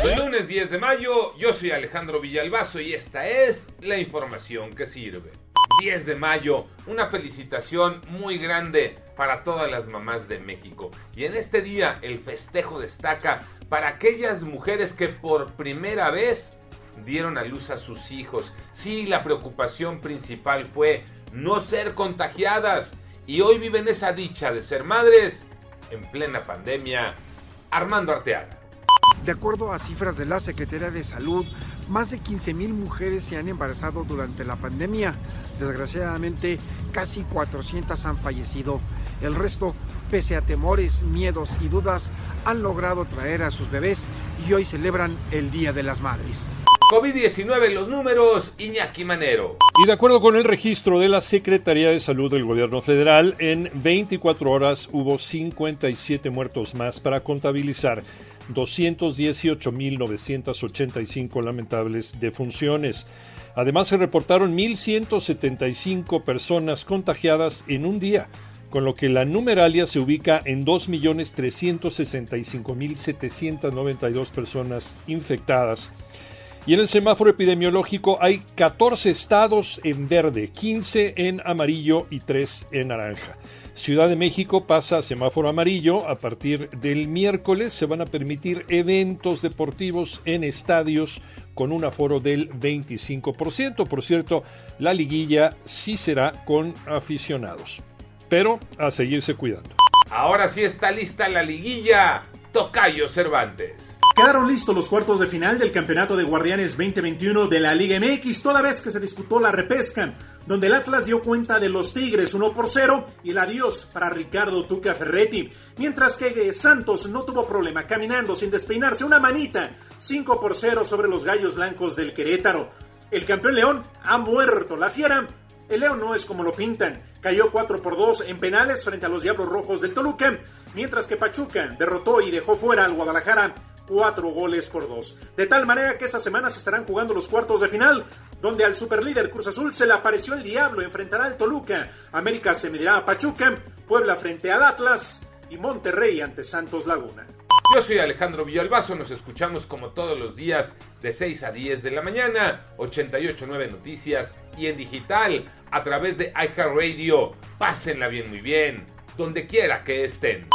Lunes 10 de mayo, yo soy Alejandro Villalbazo y esta es la información que sirve. 10 de mayo, una felicitación muy grande para todas las mamás de México. Y en este día el festejo destaca para aquellas mujeres que por primera vez dieron a luz a sus hijos. Sí, la preocupación principal fue no ser contagiadas y hoy viven esa dicha de ser madres en plena pandemia. Armando Arteaga. De acuerdo a cifras de la Secretaría de Salud, más de 15.000 mujeres se han embarazado durante la pandemia. Desgraciadamente, casi 400 han fallecido. El resto, pese a temores, miedos y dudas, han logrado traer a sus bebés y hoy celebran el Día de las Madres. COVID-19 los números, Iñaki Manero. Y de acuerdo con el registro de la Secretaría de Salud del Gobierno Federal, en 24 horas hubo 57 muertos más para contabilizar 218.985 lamentables defunciones. Además se reportaron 1.175 personas contagiadas en un día, con lo que la numeralia se ubica en 2.365.792 personas infectadas. Y en el semáforo epidemiológico hay 14 estados en verde, 15 en amarillo y 3 en naranja. Ciudad de México pasa a semáforo amarillo. A partir del miércoles se van a permitir eventos deportivos en estadios con un aforo del 25%. Por cierto, la liguilla sí será con aficionados. Pero a seguirse cuidando. Ahora sí está lista la liguilla. Tocayo Cervantes. Quedaron listos los cuartos de final del Campeonato de Guardianes 2021 de la Liga MX, toda vez que se disputó la repesca, donde el Atlas dio cuenta de los Tigres 1 por 0 y el adiós para Ricardo Tuca Ferretti, mientras que Santos no tuvo problema caminando sin despeinarse una manita 5 por 0 sobre los Gallos Blancos del Querétaro. El campeón León ha muerto, la fiera el León no es como lo pintan. Cayó 4 por 2 en penales frente a los Diablos Rojos del Toluca, mientras que Pachuca derrotó y dejó fuera al Guadalajara cuatro goles por dos. De tal manera que esta semana se estarán jugando los cuartos de final, donde al superlíder Cruz Azul se le apareció el diablo, enfrentará al Toluca, América se medirá a Pachuca, Puebla frente al Atlas y Monterrey ante Santos Laguna. Yo soy Alejandro Villalbazo, nos escuchamos como todos los días de 6 a 10 de la mañana, 889 Noticias y en digital a través de iHeartRadio. Pásenla bien, muy bien, donde quiera que estén.